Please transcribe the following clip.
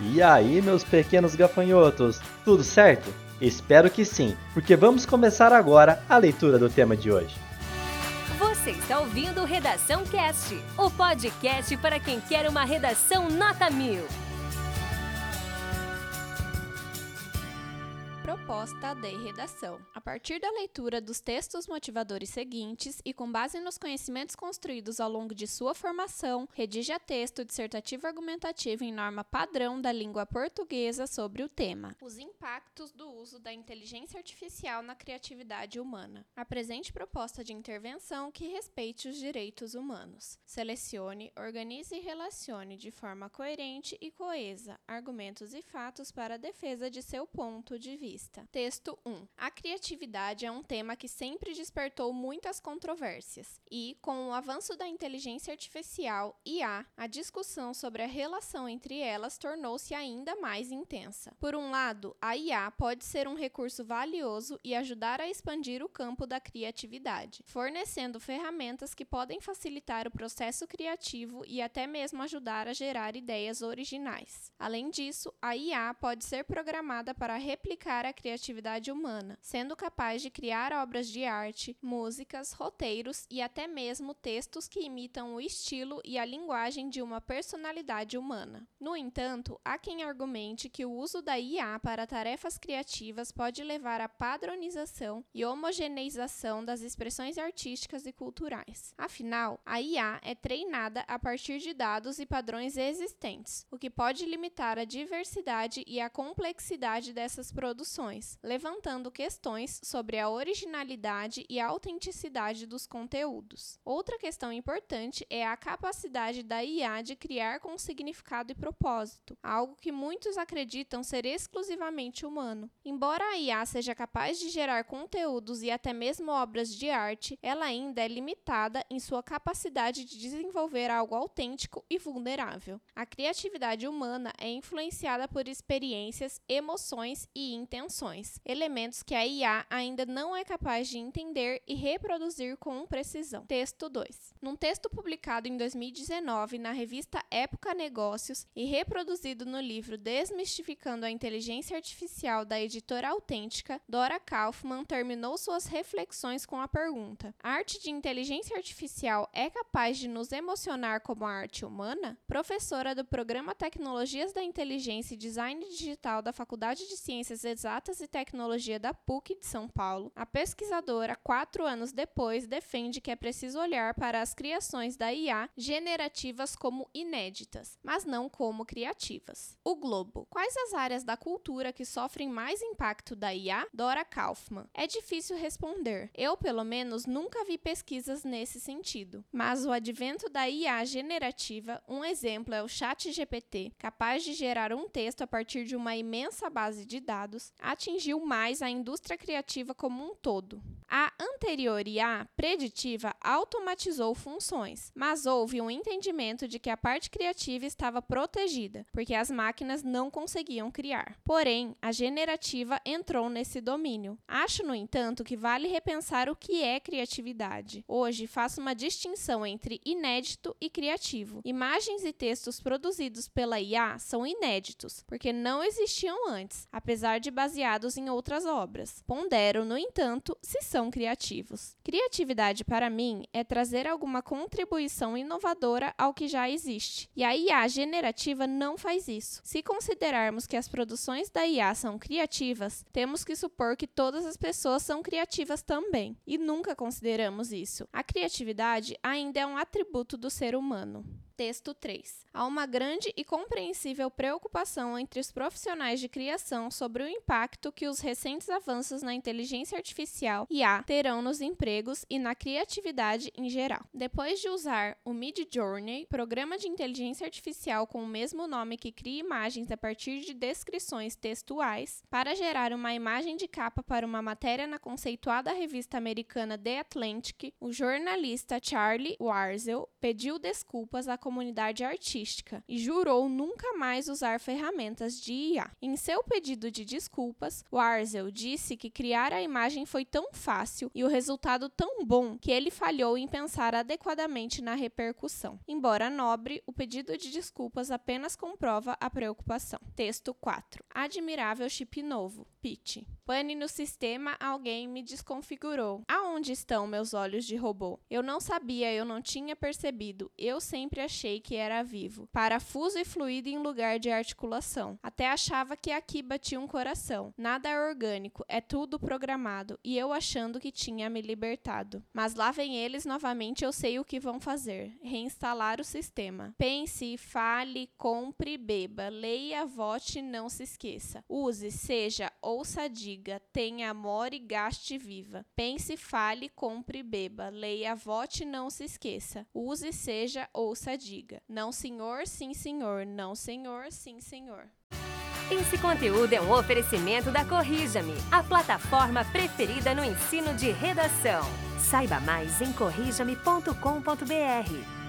E aí, meus pequenos gafanhotos, tudo certo? Espero que sim, porque vamos começar agora a leitura do tema de hoje. Você está ouvindo Redação Cast, o podcast para quem quer uma redação nota mil. Proposta de redação. A partir da leitura dos textos motivadores seguintes e com base nos conhecimentos construídos ao longo de sua formação, redija texto dissertativo argumentativo em norma padrão da língua portuguesa sobre o tema: Os impactos do uso da inteligência artificial na criatividade humana. Apresente proposta de intervenção que respeite os direitos humanos. Selecione, organize e relacione de forma coerente e coesa argumentos e fatos para a defesa de seu ponto de vista vista. Texto 1. A criatividade é um tema que sempre despertou muitas controvérsias, e, com o avanço da inteligência artificial IA, a discussão sobre a relação entre elas tornou-se ainda mais intensa. Por um lado, a IA pode ser um recurso valioso e ajudar a expandir o campo da criatividade, fornecendo ferramentas que podem facilitar o processo criativo e até mesmo ajudar a gerar ideias originais. Além disso, a IA pode ser programada para replicar a criatividade humana, sendo capaz de criar obras de arte, músicas, roteiros e até mesmo textos que imitam o estilo e a linguagem de uma personalidade humana. No entanto, há quem argumente que o uso da IA para tarefas criativas pode levar à padronização e homogeneização das expressões artísticas e culturais. Afinal, a IA é treinada a partir de dados e padrões existentes, o que pode limitar a diversidade e a complexidade dessas produções levantando questões sobre a originalidade e autenticidade dos conteúdos. Outra questão importante é a capacidade da IA de criar com significado e propósito, algo que muitos acreditam ser exclusivamente humano. Embora a IA seja capaz de gerar conteúdos e até mesmo obras de arte, ela ainda é limitada em sua capacidade de desenvolver algo autêntico e vulnerável. A criatividade humana é influenciada por experiências, emoções e intenções elementos que a IA ainda não é capaz de entender e reproduzir com precisão. Texto 2. Num texto publicado em 2019 na revista Época Negócios e reproduzido no livro Desmistificando a Inteligência Artificial da editora Autêntica, Dora Kaufman terminou suas reflexões com a pergunta: A arte de inteligência artificial é capaz de nos emocionar como a arte humana? Professora do programa Tecnologias da Inteligência e Design Digital da Faculdade de Ciências Exatas e Tecnologia da PUC de São Paulo, a pesquisadora, quatro anos depois, defende que é preciso olhar para as criações da IA generativas como inéditas, mas não como criativas. O Globo. Quais as áreas da cultura que sofrem mais impacto da IA? Dora Kaufman. É difícil responder. Eu, pelo menos, nunca vi pesquisas nesse sentido. Mas o advento da IA generativa, um exemplo é o Chat GPT, capaz de gerar um texto a partir de uma imensa base de dados, atingiu mais a indústria criativa como um todo. A anterior IA preditiva automatizou funções, mas houve um entendimento de que a parte criativa estava protegida, porque as máquinas não conseguiam criar. Porém, a generativa entrou nesse domínio. Acho, no entanto, que vale repensar o que é criatividade. Hoje faço uma distinção entre inédito e criativo. Imagens e textos produzidos pela IA são inéditos, porque não existiam antes, apesar de baseados em outras obras. Pondero, no entanto, se são criativos. Criatividade, para mim, é trazer alguma contribuição inovadora ao que já existe. E a IA generativa não faz isso. Se considerarmos que as produções da IA são criativas, temos que supor que todas as pessoas são criativas também. E nunca consideramos isso. A criatividade ainda é um atributo do ser humano. Texto 3. Há uma grande e compreensível preocupação entre os profissionais de criação sobre o impacto que os recentes avanços na inteligência artificial IA terão nos empregos e na criatividade em geral. Depois de usar o Midjourney, programa de inteligência artificial com o mesmo nome que cria imagens a partir de descrições textuais, para gerar uma imagem de capa para uma matéria na conceituada revista americana The Atlantic, o jornalista Charlie Warzel pediu desculpas a comunidade artística e jurou nunca mais usar ferramentas de IA. Em seu pedido de desculpas, Warzel disse que criar a imagem foi tão fácil e o resultado tão bom que ele falhou em pensar adequadamente na repercussão. Embora nobre, o pedido de desculpas apenas comprova a preocupação. Texto 4. Admirável chip novo. Pitch. Pane no sistema, alguém me desconfigurou. Aonde estão meus olhos de robô? Eu não sabia, eu não tinha percebido. Eu sempre achei que era vivo. Parafuso e fluido em lugar de articulação. Até achava que aqui batia um coração. Nada é orgânico, é tudo programado. E eu achando que tinha me libertado. Mas lá vem eles novamente, eu sei o que vão fazer: reinstalar o sistema. Pense, fale, compre, beba. Leia, vote, não se esqueça. Use, seja, ouça, diga. Tenha amor e gaste viva. Pense, fale, compre, beba. Leia, vote, não se esqueça. Use, seja, ouça, diga. Não, senhor, sim, senhor. Não, senhor, sim, senhor. Esse conteúdo é um oferecimento da Corrija-me, a plataforma preferida no ensino de redação. Saiba mais em corrijame.com.br.